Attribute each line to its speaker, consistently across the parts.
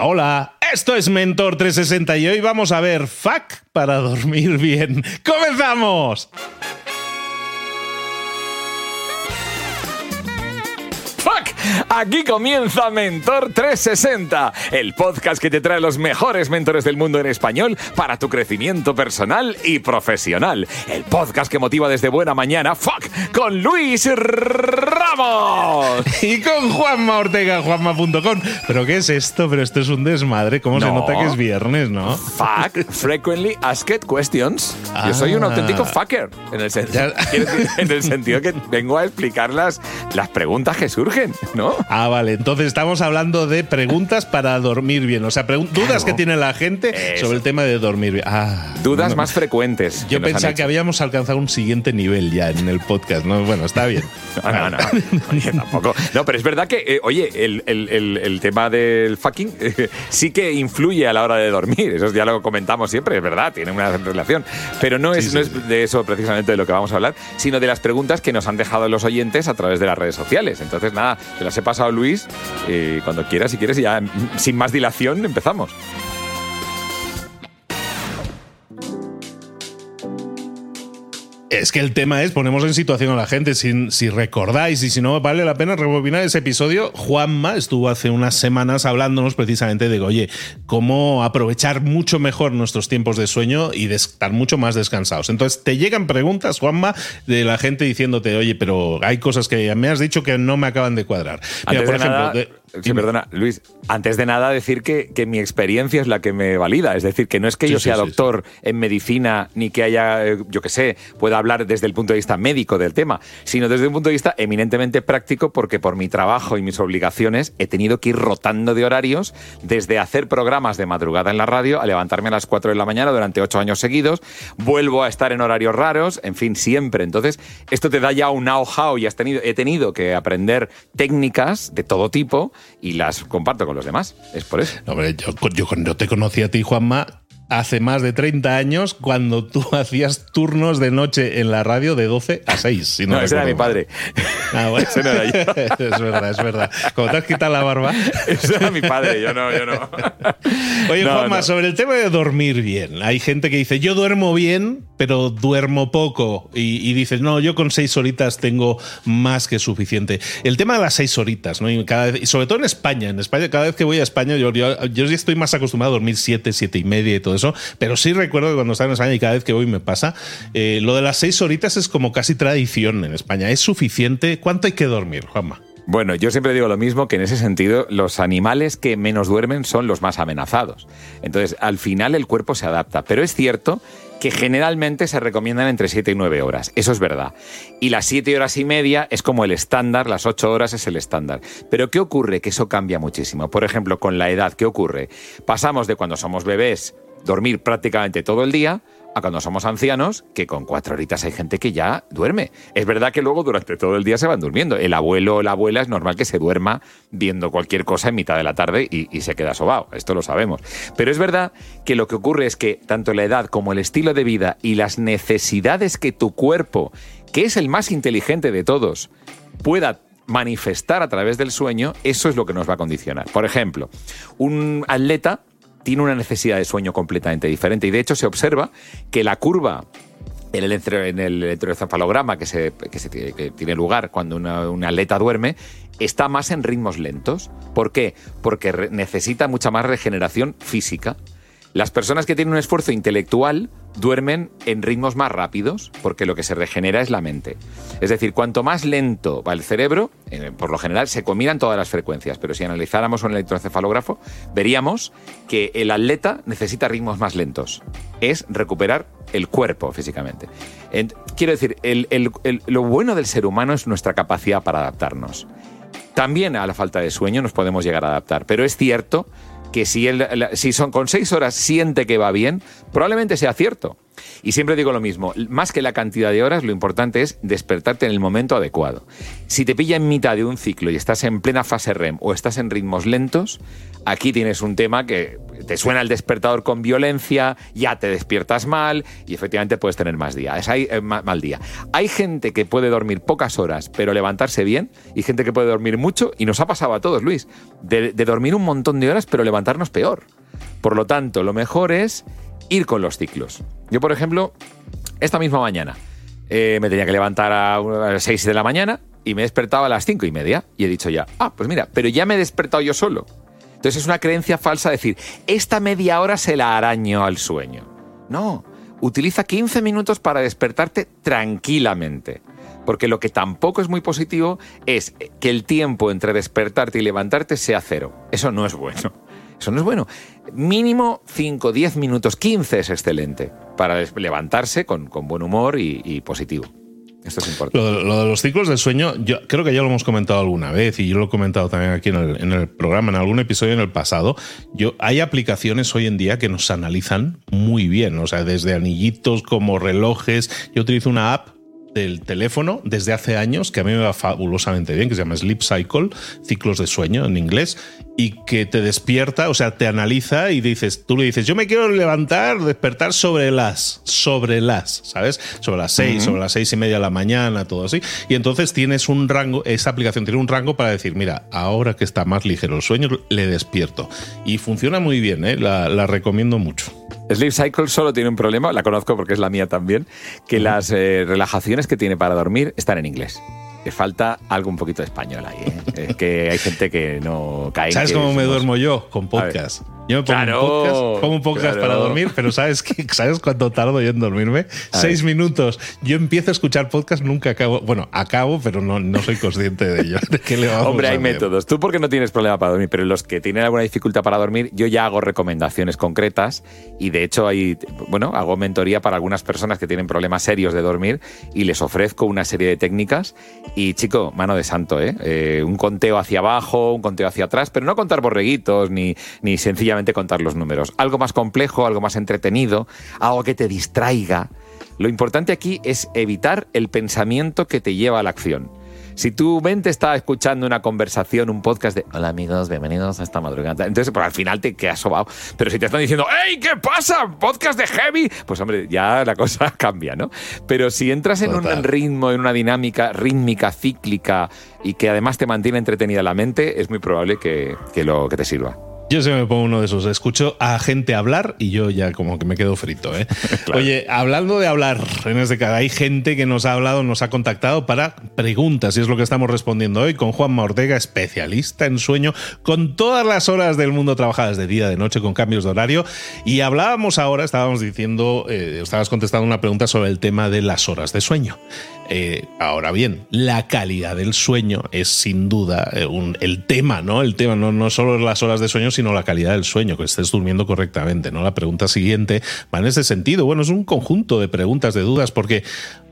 Speaker 1: Hola. Esto es Mentor 360 y hoy vamos a ver FAC para dormir bien. ¡Comenzamos!
Speaker 2: Aquí comienza Mentor 360, el podcast que te trae los mejores mentores del mundo en español para tu crecimiento personal y profesional. El podcast que motiva desde buena mañana, ¡fuck! Con Luis Ramos.
Speaker 1: Y con Juanma Ortega, juanma.com. ¿Pero qué es esto? Pero esto es un desmadre. ¿Cómo se
Speaker 2: No.
Speaker 1: nota que es viernes, no?
Speaker 2: Fuck, frequently asked questions. Yo soy un
Speaker 1: Ah.
Speaker 2: auténtico fucker, en el, sen-
Speaker 1: Ya.
Speaker 2: quiero decir, en el sentido que vengo a explicar las, las preguntas que surgen, ¿no?
Speaker 1: Ah, vale. Entonces estamos hablando de preguntas para dormir bien. O sea, pregun- dudas que tiene la gente
Speaker 2: Eso.
Speaker 1: sobre el tema de dormir bien. Ah,
Speaker 2: Dudas
Speaker 1: no,
Speaker 2: más frecuentes.
Speaker 1: Yo
Speaker 2: que
Speaker 1: pensaba que habíamos alcanzado un siguiente nivel ya en el podcast, ¿no? Bueno, está bien.
Speaker 2: No, no, no. Oye, tampoco. No, pero es verdad que, eh, oye, el, el- el- el tema del fucking eh, sí que influye a la hora de dormir. Eso ya lo comentamos siempre, es verdad, tiene una relación. Pero no es,
Speaker 1: Sí, sí,
Speaker 2: no es de eso precisamente de lo que vamos a hablar, sino de las preguntas que nos han dejado los oyentes a través de las redes sociales. Entonces, nada, las he pasado Luis. eh, cuando quieras, si quieres, ya mm, sin más dilación empezamos.
Speaker 1: Es que el tema es, ponemos en situación a la gente, si, si recordáis y si no vale la pena rebobinar ese episodio, Juanma estuvo hace unas semanas hablándonos precisamente de, oye, cómo aprovechar mucho mejor nuestros tiempos de sueño y de estar mucho más descansados. Entonces, te llegan preguntas, Juanma, de la gente diciéndote, oye, pero hay cosas que me has dicho que no me acaban de cuadrar. Mira, por
Speaker 2: de
Speaker 1: ejemplo,
Speaker 2: nada,
Speaker 1: de-
Speaker 2: sí, perdona, Luis, antes de nada decir que, que mi experiencia es la que me valida. Es decir, que no es que
Speaker 1: Sí,
Speaker 2: yo sea
Speaker 1: sí,
Speaker 2: doctor en medicina ni que haya, eh, yo qué sé, pueda hablar desde el punto de vista médico del tema, sino desde un punto de vista eminentemente práctico porque por mi trabajo y mis obligaciones he tenido que ir rotando de horarios desde hacer programas de madrugada en la radio a levantarme a las 4 de la mañana durante 8 años seguidos, vuelvo a estar en horarios raros, en fin, siempre. Entonces, esto te da ya un know-how y has tenido, he tenido que aprender técnicas de todo tipo y las comparto con los demás. Es por eso.
Speaker 1: No, hombre, yo, yo te conocí a ti, Juanma, hace más de 30 años, cuando tú hacías turnos de noche en la radio de 12 a 6. Si no,
Speaker 2: No, ese era mi padre.
Speaker 1: Ah, bueno.
Speaker 2: Ese no era yo.
Speaker 1: es verdad, es verdad. Como te has quitado la barba.
Speaker 2: Ese era mi padre, yo no, yo no.
Speaker 1: Oye,
Speaker 2: No,
Speaker 1: Juanma,
Speaker 2: no.
Speaker 1: sobre el tema de dormir bien. Hay gente que dice, yo duermo bien, pero duermo poco. Y, y dices, no, yo con seis horitas tengo más que suficiente. El tema de las seis horitas, ¿no? Y, cada vez- y sobre todo en España. En España, cada vez que voy a España, yo, yo, yo sí estoy más acostumbrado a dormir siete, siete y media y todo Pero sí recuerdo que cuando estaba en España y cada vez que voy me pasa, eh, lo de las seis horitas es como casi tradición en España. ¿Es suficiente? ¿Cuánto hay que dormir, Juanma?
Speaker 2: Bueno, yo siempre digo lo mismo, que en ese sentido los animales que menos duermen son los más amenazados. Entonces, al final el cuerpo se adapta. Pero es cierto que generalmente se recomiendan entre 7 y 9 horas. Eso es verdad. Y las 7 horas y media es como el estándar, las 8 horas es el estándar. Pero ¿qué ocurre? Que eso cambia muchísimo. Por ejemplo, con la edad, ¿qué ocurre? Pasamos de cuando somos bebés, dormir prácticamente todo el día, a cuando somos ancianos, que con cuatro horitas hay gente que ya duerme. Es verdad que luego durante todo el día se van durmiendo. El abuelo o la abuela es normal que se duerma viendo cualquier cosa en mitad de la tarde y, y se queda sobao. Esto lo sabemos. Pero es verdad que lo que ocurre es que tanto la edad como el estilo de vida y las necesidades que tu cuerpo, que es el más inteligente de todos, pueda manifestar a través del sueño, eso es lo que nos va a condicionar. Por ejemplo, un atleta tiene una necesidad de sueño completamente diferente y de hecho se observa que la curva en el, en el electroencefalograma que, se, que, tiene, lugar cuando una, atleta duerme está más en ritmos lentos. ¿Por qué? Porque necesita mucha más regeneración física. Las personas que tienen un esfuerzo intelectual duermen en ritmos más rápidos porque lo que se regenera es la mente. Es decir, cuanto más lento va el cerebro, eh, por lo general se combinan todas las frecuencias, pero si analizáramos un electroencefalógrafo, veríamos que el atleta necesita ritmos más lentos. Es recuperar el cuerpo físicamente. En- quiero decir, lo bueno del ser humano es nuestra capacidad para adaptarnos. También a la falta de sueño nos podemos llegar a adaptar, pero es cierto que si, él, si son con seis horas siente que va bien, probablemente sea cierto. Y siempre digo lo mismo, más que la cantidad de horas, lo importante es despertarte en el momento adecuado. Si te pilla en mitad de un ciclo y estás en plena fase REM o estás en ritmos lentos, Aquí tienes un tema que te suena el despertador con violencia, ya te despiertas mal y efectivamente puedes tener más días, hay, eh, mal día. Hay gente que puede dormir pocas horas pero levantarse bien y gente que puede dormir mucho y nos ha pasado a todos, Luis, de, dormir un montón de horas pero levantarnos peor. Por lo tanto, lo mejor es ir con los ciclos. Yo, por ejemplo, esta misma mañana eh, me tenía que levantar a las 6 de la mañana y me he despertado a las cinco y media y he dicho ya, ah, pues mira, pero ya me he despertado yo solo. Entonces es una creencia falsa decir, esta media hora se la araño al sueño. No, utiliza 15 minutos para despertarte tranquilamente. Porque lo que tampoco es muy positivo es que el tiempo entre despertarte y levantarte sea cero. Eso no es bueno. Eso no es bueno. Mínimo 5, 10 minutos, 15 es excelente para levantarse con, buen humor y positivo. Esto es importante.
Speaker 1: Lo, de los ciclos de sueño, yo creo que ya lo hemos comentado alguna vez y yo lo he comentado también aquí en el, en el, programa, en algún episodio en el pasado. Yo, hay aplicaciones hoy en día que nos analizan muy bien, o sea, desde anillitos como relojes. Yo utilizo una app del teléfono desde hace años, que a mí me va fabulosamente bien, que se llama Sleep Cycle, ciclos de sueño en inglés, y que te despierta, o sea, te analiza y dices, tú le dices, yo me quiero levantar, despertar sobre las, sobre las, ¿sabes? Sobre las seis, sobre las seis y media de la mañana, todo así. Y entonces tienes un rango, esa aplicación tiene un rango para decir, mira, ahora que está más ligero el sueño, le despierto. Y funciona muy bien, ¿eh? la recomiendo mucho.
Speaker 2: Sleep Cycle solo tiene un problema, la conozco porque es la mía también, que las eh, relajaciones que tiene para dormir están en inglés. Le falta algo un poquito de español ahí. ¿eh? es que hay gente que no cae.
Speaker 1: ¿Sabes cómo me duermo yo? Con podcast. Yo me pongo un podcast, pongo un podcast para dormir, pero ¿sabes qué? ¿Sabes cuánto tardo yo en dormirme? Seis minutos. Yo empiezo a escuchar podcast, nunca acabo. Bueno, acabo, pero no, no soy consciente de ello.
Speaker 2: Hombre, hay métodos. Tú porque no tienes problema para dormir, pero los que tienen alguna dificultad para dormir, yo ya hago recomendaciones concretas y de hecho hay, bueno, hago mentoría para algunas personas que tienen problemas serios de dormir y les ofrezco una serie de técnicas y chico, mano de santo, ¿eh? eh un conteo hacia abajo, un conteo hacia atrás, pero no contar borreguitos ni, ni sencillamente contar los números. Algo más complejo, algo más entretenido, algo que te distraiga. Lo importante aquí es evitar el pensamiento que te lleva a la acción. Si tu mente está escuchando una conversación, un podcast de Hola amigos, bienvenidos a esta madrugada, entonces por al final te quedas sobado. Pero si te están diciendo ¡Hey, qué pasa! Podcast de heavy, pues hombre, ya la cosa cambia, ¿no? Pero si entras en un ritmo, en una dinámica rítmica, cíclica y que además te mantiene entretenida la mente, es muy probable que, que lo, que te sirva.
Speaker 1: Yo se me pongo uno de esos. Escucho a gente hablar y yo ya como que me quedo frito. ¿eh? Oye, hablando de hablar, en este caso, hay gente que nos ha hablado, nos ha contactado para preguntas y es lo que estamos respondiendo hoy con Juan Ortega, especialista en sueño, con todas las horas del mundo trabajadas de día, de noche, con cambios de horario. Y hablábamos ahora, estábamos diciendo, eh, estabas contestando una pregunta sobre el tema de las horas de sueño. Eh, ahora bien, la calidad del sueño es sin duda eh, el tema, ¿no? El tema, no, no solo las horas de sueño, sino la calidad del sueño, que estés durmiendo correctamente, ¿no? La pregunta siguiente va en ese sentido. Bueno, es un conjunto de preguntas, de dudas, porque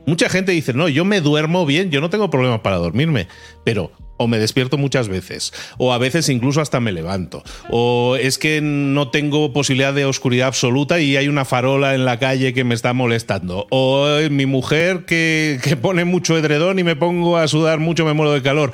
Speaker 1: mucha gente dice, no, yo me duermo bien, yo no tengo problemas para dormirme, pero o me despierto muchas veces, o a veces incluso hasta me levanto, o es que no tengo posibilidad de oscuridad absoluta y hay una farola en la calle que me está molestando, o mi mujer que, que pone mucho edredón y me pongo a sudar mucho, me muero de calor.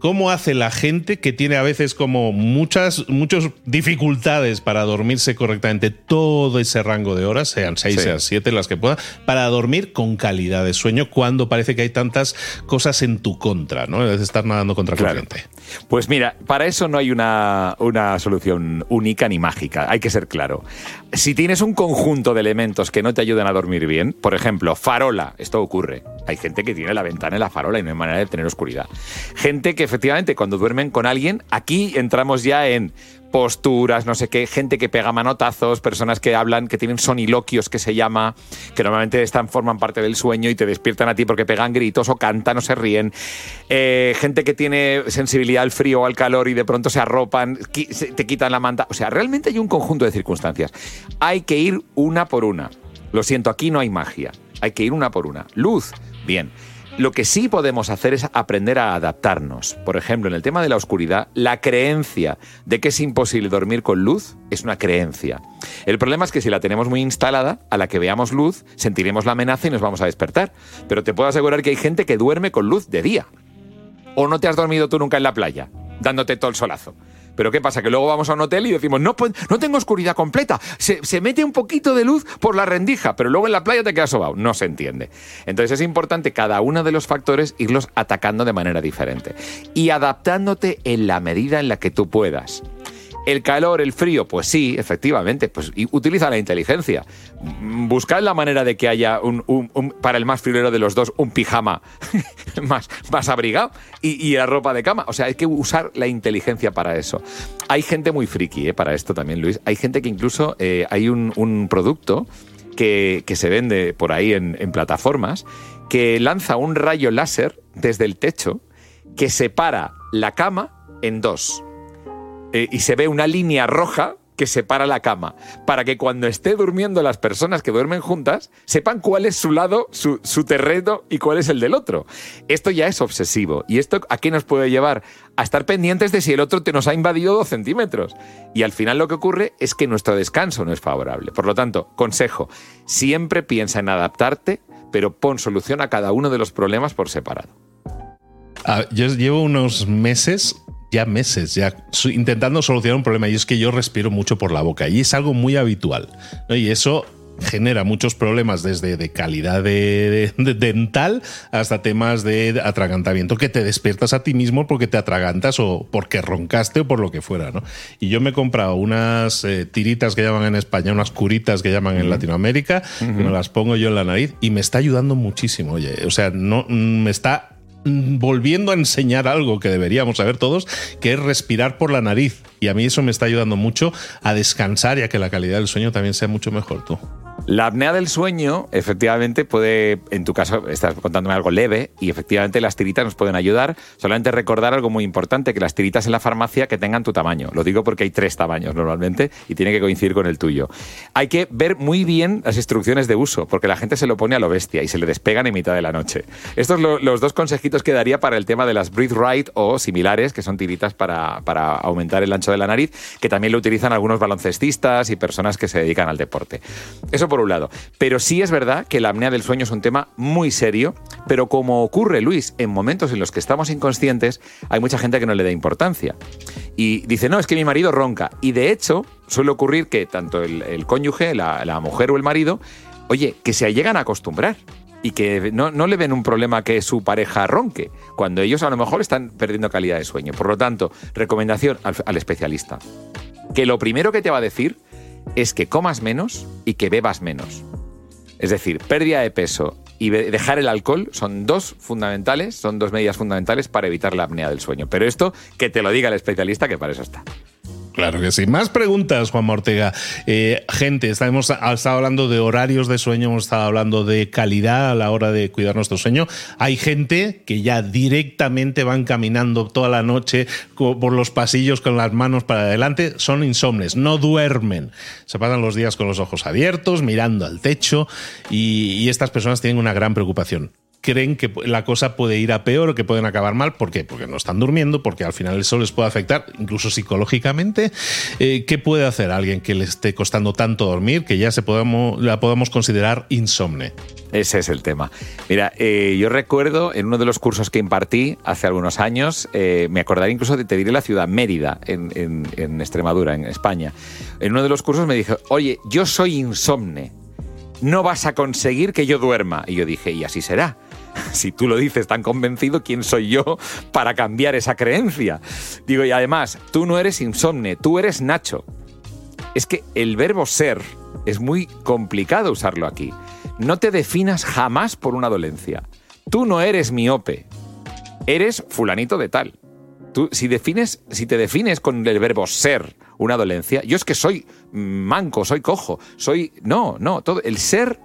Speaker 1: ¿Cómo hace la gente que tiene a veces como muchas, muchas dificultades para dormirse correctamente todo ese rango de horas, sean seis, sean siete, las que pueda, para dormir con calidad de sueño cuando parece que hay tantas cosas en tu contra, ¿no? Es estar nadando contra corriente.
Speaker 2: Pues mira, para eso no hay una, una solución única ni mágica, hay que ser claro. Si tienes un conjunto de elementos que no te ayudan a dormir bien, por ejemplo, farola, esto ocurre. Hay gente que tiene la ventana en la farola y no hay manera de tener oscuridad. Gente que efectivamente cuando duermen con alguien, aquí entramos ya en posturas, no sé qué, gente que pega manotazos, personas que hablan, que tienen soniloquios que se llama, que normalmente están, forman parte del sueño y te despiertan a ti porque pegan gritos o cantan o se ríen. Eh, gente que tiene sensibilidad al frío o al calor y de pronto se arropan, te quitan la manta. O sea, realmente hay un conjunto de circunstancias. Hay que ir una por una. Lo siento, aquí no hay magia. Hay que ir una por una. Luz, bien. Lo que sí podemos hacer es aprender a adaptarnos. Por ejemplo, en el tema de la oscuridad, la creencia de que es imposible dormir con luz es una creencia. El problema es que si la tenemos muy instalada, a la que veamos luz, sentiremos la amenaza y nos vamos a despertar. Pero te puedo asegurar que hay gente que duerme con luz de día. ¿O no te has dormido tú nunca en la playa, dándote todo el solazo? Pero ¿qué pasa? Que luego vamos a un hotel y decimos, no, tengo oscuridad completa, se, se, mete un poquito de luz por la rendija, pero luego en la playa te quedas sobao. No se entiende. Entonces es importante cada uno de los factores irlos atacando de manera diferente y adaptándote en la medida en la que tú puedas. El calor, el frío, pues sí, efectivamente, pues utiliza la inteligencia. Buscad la manera de que haya un, para el más friolero de los dos un pijama más, más abrigado y, la ropa de cama. O sea, hay que usar la inteligencia para eso. Hay gente muy friki eh, para esto también, Luis. Hay gente que incluso eh, hay un, producto que, se vende por ahí en plataformas que lanza un rayo láser desde el techo que separa la cama en dos. Eh, y se ve una línea roja que separa la cama, para que cuando esté durmiendo las personas que duermen juntas sepan cuál es su lado, su, terreno y cuál es el del otro. Esto ya es obsesivo. ¿Y esto a qué nos puede llevar? A estar pendientes de si el otro te nos ha invadido dos centímetros. Y al final lo que ocurre es que nuestro descanso no es favorable. Por lo tanto, consejo, siempre piensa en adaptarte, pero pon solución a cada uno de los problemas por separado.
Speaker 1: Ah, yo llevo unos meses ya meses, ya intentando solucionar un problema y es que yo respiro mucho por la boca y es algo muy habitual. Y eso genera muchos problemas desde de calidad de, dental hasta temas de atragantamiento que te despiertas a ti mismo porque te atragantas o porque roncaste o por lo que fuera, ¿no? Y yo me he comprado unas eh, tiritas que llaman en España, unas curitas que llaman en Latinoamérica, me las pongo yo en la nariz y me está ayudando muchísimo, oye, o sea, no mm, me está volviendo a enseñar algo que deberíamos saber todos, que es respirar por la nariz. Y a mí eso me está ayudando mucho a descansar y a que la calidad del sueño también sea mucho mejor tú.
Speaker 2: La apnea del sueño, efectivamente, puede, en tu caso, estás contándome algo leve y efectivamente las tiritas nos pueden ayudar. Solamente recordar algo muy importante, que las tiritas en la farmacia que tengan tu tamaño. Lo digo porque hay tres tamaños normalmente y tiene que coincidir con el tuyo. Hay que ver muy bien las instrucciones de uso, porque la gente se lo pone a lo bestia y se le despegan en mitad de la noche. Estos son los dos consejitos que daría para el tema de las Breathe Right o similares, que son tiritas para, para aumentar el ancho de la nariz, que también lo utilizan algunos baloncestistas y personas que se dedican al deporte. Eso por un lado. Pero sí es verdad que la apnea del sueño es un tema muy serio, pero como ocurre, Luis, en momentos en los que estamos inconscientes, hay mucha gente que no le da importancia. Y dice, no, es que mi marido ronca. Y de hecho, suele ocurrir que tanto el, cónyuge, la, mujer o el marido, oye, que se llegan a acostumbrar y que no, le ven un problema que su pareja ronque, cuando ellos a lo mejor están perdiendo calidad de sueño. Por lo tanto, recomendación al especialista. Que lo primero que te va a decir es que comas menos y que bebas menos. Es decir, pérdida de peso y dejar el alcohol son dos fundamentales, son dos medidas fundamentales para evitar la apnea del sueño. Pero esto que te lo diga el especialista, que para eso está.
Speaker 1: Claro que sí. Más preguntas, Juan Ortega. Eh, gente, hemos estado hablando de horarios de sueño, hemos estado hablando de calidad a la hora de cuidar nuestro sueño. Hay gente que ya directamente van caminando toda la noche por los pasillos con las manos para adelante. Son insomnes, no duermen. Se pasan los días con los ojos abiertos, mirando al techo y estas personas tienen una gran preocupación creen que la cosa puede ir a peor o que pueden acabar mal. ¿Por qué? Porque no están durmiendo, porque al final eso les puede afectar, incluso psicológicamente. Eh, ¿Qué puede hacer alguien que le esté costando tanto dormir que ya se podamos, la podamos considerar insomne?
Speaker 2: Ese es el tema. Mira, eh, yo recuerdo en uno de los cursos que impartí hace algunos años, eh, me acordaré incluso de te diré la ciudad Mérida, en, en Extremadura, en España. En uno de los cursos me dijo, oye, yo soy insomne no vas a conseguir que yo duerma. Y yo dije, y así será. Si tú lo dices tan convencido, ¿quién soy yo para cambiar esa creencia? Digo, y además, tú no eres insomne, tú eres Nacho. Es que el verbo ser es muy complicado usarlo aquí. No te definas jamás por una dolencia. Tú no eres miope, eres fulanito de tal. Tú, si, defines, si te defines con el verbo ser una dolencia, yo es que soy manco, soy cojo, soy... No, no, todo, el ser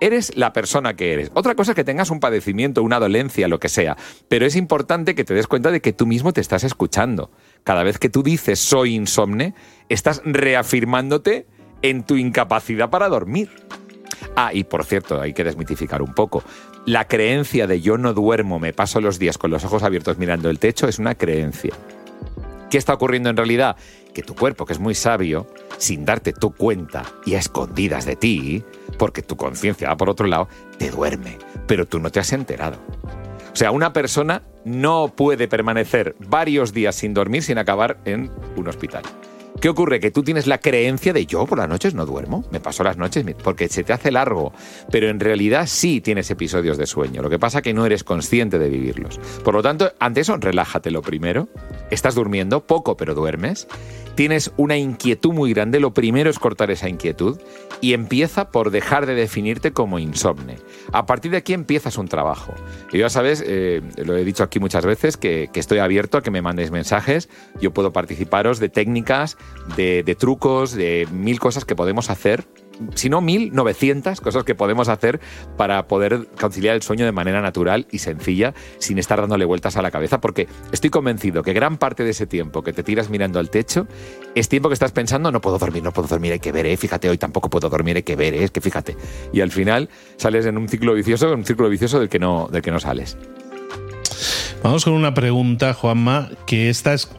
Speaker 2: eres la persona que eres. Otra cosa es que tengas un padecimiento, una dolencia, lo que sea, pero es importante que te des cuenta de que tú mismo te estás escuchando. Cada vez que tú dices soy insomne, estás reafirmándote en tu incapacidad para dormir. Ah, y por cierto, hay que desmitificar un poco. La creencia de yo no duermo, me paso los días con los ojos abiertos mirando el techo es una creencia. ¿Qué está ocurriendo en realidad? Que tu cuerpo, que es muy sabio, sin darte tu cuenta y a escondidas de ti, porque tu conciencia va por otro lado, te duerme, pero tú no te has enterado. O sea, una persona no puede permanecer varios días sin dormir sin acabar en un hospital. ¿Qué ocurre? Que tú tienes la creencia de yo por las noches no duermo, me paso las noches porque se te hace largo, pero en realidad sí tienes episodios de sueño, lo que pasa que no eres consciente de vivirlos. Por lo tanto, ante eso, relájate lo primero, estás durmiendo poco pero duermes, tienes una inquietud muy grande, lo primero es cortar esa inquietud y empieza por dejar de definirte como insomne. A partir de aquí empiezas un trabajo. Y ya sabes, eh, lo he dicho aquí muchas veces, que, estoy abierto a que me mandéis mensajes, yo puedo participaros de técnicas, de, de trucos, de mil cosas que podemos hacer si no 1900 cosas que podemos hacer para poder conciliar el sueño de manera natural y sencilla sin estar dándole vueltas a la cabeza, porque estoy convencido que gran parte de ese tiempo que te tiras mirando al techo es tiempo que estás pensando, no puedo dormir, no puedo dormir, hay que ver, ¿eh? fíjate, hoy tampoco puedo dormir, hay que ver, ¿eh? es que fíjate. Y al final sales en un ciclo vicioso, un círculo vicioso del que no, del que no sales.
Speaker 1: Vamos con una pregunta, Juanma, que esta es,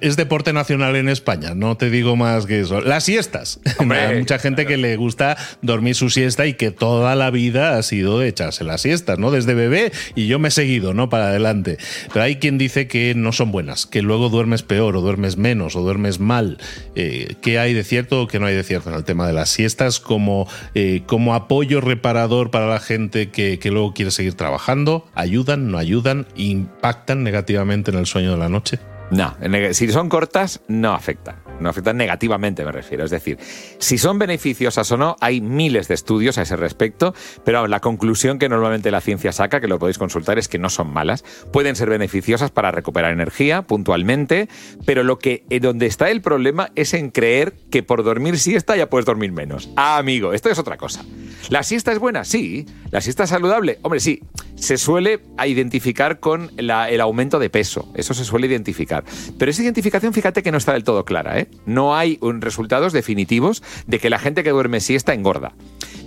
Speaker 1: es, deporte nacional en España, no te digo más que eso. Las siestas. Hay mucha gente que le gusta dormir su siesta y que toda la vida ha sido de echarse las siestas, ¿no? Desde bebé y yo me he seguido, ¿no? Para adelante. Pero hay quien dice que no son buenas, que luego duermes peor o duermes menos o duermes mal. Eh, ¿Qué hay de cierto o qué no hay de cierto en el tema de las siestas como, eh, como apoyo reparador para la gente que, que luego quiere seguir trabajando? ¿Ayudan? ¿No ayudan? ¿Impactan? Impactan negativamente en el sueño de la noche?
Speaker 2: No, si son cortas, no afectan no afectan negativamente, me refiero. Es decir, si son beneficiosas o no, hay miles de estudios a ese respecto, pero la conclusión que normalmente la ciencia saca, que lo podéis consultar, es que no son malas. Pueden ser beneficiosas para recuperar energía puntualmente, pero lo que eh, donde está el problema es en creer que por dormir siesta ya puedes dormir menos. Ah, amigo, esto es otra cosa. ¿La siesta es buena? Sí. ¿La siesta es saludable? Hombre, sí. Se suele identificar con el aumento de peso. Eso se suele identificar. Pero esa identificación, fíjate que no está del todo clara, ¿eh? No hay resultados definitivos de que la gente que duerme siesta engorda.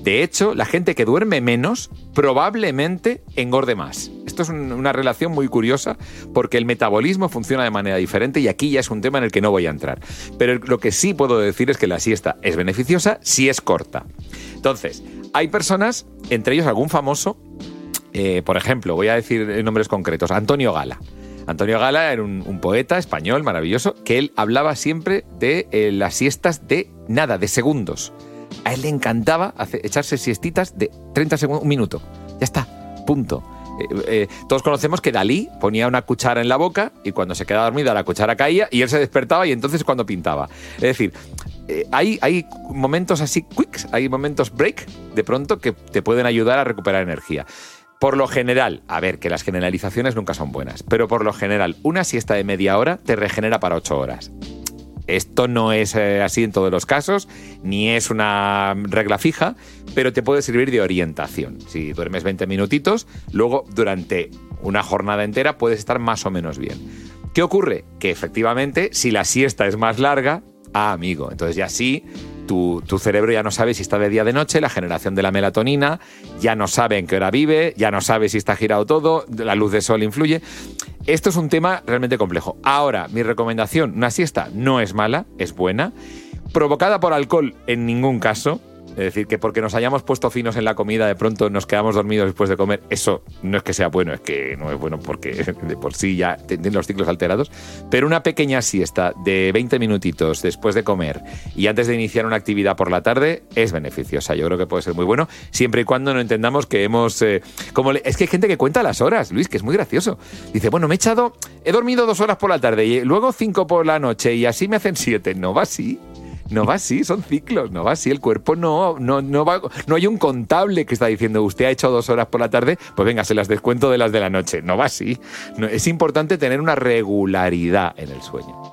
Speaker 2: De hecho, la gente que duerme menos probablemente engorde más. Esto es una relación muy curiosa porque el metabolismo funciona de manera diferente y aquí ya es un tema en el que no voy a entrar. Pero lo que sí puedo decir es que la siesta es beneficiosa si es corta. Entonces, hay personas, entre ellos algún famoso, eh, por ejemplo, voy a decir nombres concretos, Antonio Gala. Antonio Gala era un, poeta español maravilloso que él hablaba siempre de eh, las siestas de nada, de segundos. A él le encantaba echarse siestitas de 30 segundos, un minuto. Ya está, punto. Eh, eh, todos conocemos que Dalí ponía una cuchara en la boca y cuando se quedaba dormida la cuchara caía y él se despertaba y entonces cuando pintaba. Es decir, hay, hay momentos así quicks, hay momentos break de pronto que te pueden ayudar a recuperar energía. Por lo general, a ver, que las generalizaciones nunca son buenas, pero por lo general, una siesta de media hora te regenera para ocho horas. Esto no es eh, así en todos los casos, ni es una regla fija, pero te puede servir de orientación. Si duermes 20 minutitos, luego durante una jornada entera puedes estar más o menos bien. ¿Qué ocurre? Que efectivamente, si la siesta es más larga, ah, amigo, entonces ya sí tu, cerebro ya no sabe si está de día o de noche, la generación de la melatonina, ya no sabe en qué hora vive, ya no sabe si está girado todo, la luz de sol influye. Esto es un tema realmente complejo. Ahora, mi recomendación, una siesta no es mala, es buena. Provocada por alcohol, en ningún caso. Es decir, que porque nos hayamos puesto finos en la comida, de pronto nos quedamos dormidos después de comer, eso no es que sea bueno, es que no es bueno porque de por sí ya tienen los ciclos alterados. Pero una pequeña siesta de 20 minutitos después de comer y antes de iniciar una actividad por la tarde es beneficiosa. Yo creo que puede ser muy bueno, siempre y cuando no entendamos que hemos. Eh, como es que hay gente que cuenta las horas, Luis, que es muy gracioso. Dice, bueno, me he echado, he dormido dos horas por la tarde y luego cinco por la noche y así me hacen siete. No va así. No va así, son ciclos, no va así. El cuerpo no, no, no va. No hay un contable que está diciendo, usted ha hecho dos horas por la tarde, pues venga, se las descuento de las de la noche. No va así. es importante tener una regularidad en el sueño.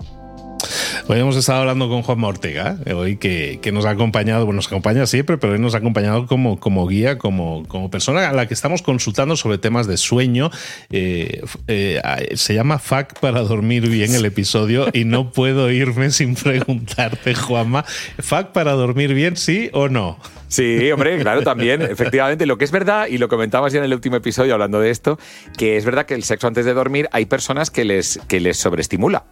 Speaker 1: Hoy hemos estado hablando con Juan Ortega, hoy que, nos ha acompañado, bueno, nos acompaña siempre, pero hoy nos ha acompañado como, como guía, como, como persona a la que estamos consultando sobre temas de sueño. Eh, eh, se llama FAC para dormir bien el episodio y no puedo irme sin preguntarte, Juanma, ¿FAC para dormir bien, sí o no?
Speaker 2: Sí, hombre, claro, también, efectivamente. Lo que es verdad, y lo comentabas ya en el último episodio hablando de esto, que es verdad que el sexo antes de dormir hay personas que les, que les sobreestimula.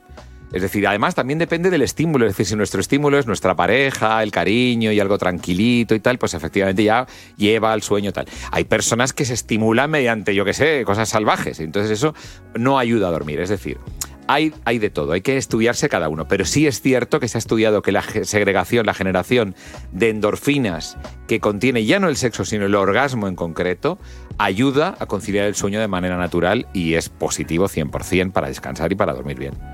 Speaker 2: Es decir, además también depende del estímulo. Es decir, si nuestro estímulo es nuestra pareja, el cariño y algo tranquilito y tal, pues efectivamente ya lleva al sueño tal. Hay personas que se estimulan mediante, yo qué sé, cosas salvajes. Entonces eso no ayuda a dormir. Es decir, hay, hay, de todo, hay que estudiarse cada uno, pero sí es cierto que se ha estudiado que la segregación, la generación de endorfinas que contiene ya no el sexo, sino el orgasmo en concreto, ayuda a conciliar el sueño de manera natural y es positivo 100% para descansar y para dormir bien.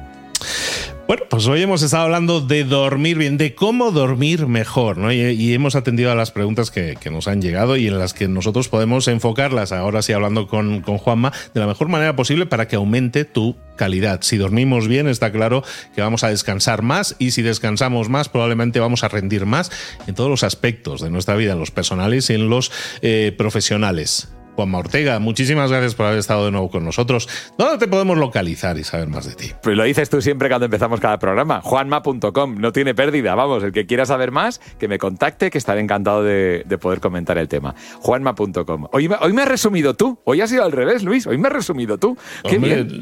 Speaker 1: Bueno, pues hoy hemos estado hablando de dormir bien, de cómo dormir mejor, ¿no? Y, hemos atendido a las preguntas que, nos han llegado y en las que nosotros podemos enfocarlas, ahora sí hablando con, con Juanma, de la mejor manera posible para que aumente tu calidad. Si dormimos bien, está claro que vamos a descansar más y si descansamos más, probablemente vamos a rendir más en todos los aspectos de nuestra vida, en los personales y en los eh, profesionales. Juanma Ortega, muchísimas gracias por haber estado de nuevo con nosotros. ¿Dónde te podemos localizar y saber más de ti?
Speaker 2: Pues lo dices tú siempre cuando empezamos cada programa. Juanma.com, no tiene pérdida. Vamos, el que quiera saber más, que me contacte, que estaré encantado de, poder comentar el tema. Juanma.com. Hoy, hoy me has resumido tú. Hoy ha sido al revés, Luis. Hoy me has resumido tú. Qué bien.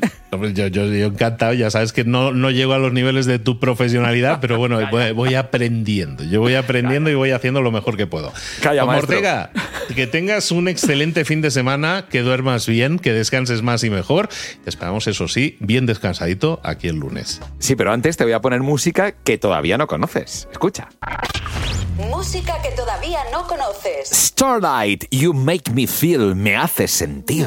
Speaker 1: yo, yo, encantado. Ya sabes que no, no llego a los niveles de tu profesionalidad, pero bueno, voy, aprendiendo. Yo voy aprendiendo y voy haciendo lo mejor que puedo.
Speaker 2: Calla,
Speaker 1: Juanma Ortega, que tengas un excelente fin de semana, que duermas bien, que descanses más y mejor. Te esperamos, eso sí, bien descansadito aquí el lunes.
Speaker 2: Sí, pero antes te voy a poner música que todavía no conoces. Escucha.
Speaker 3: Música que todavía no conoces.
Speaker 2: Starlight, You Make Me Feel, me hace sentir.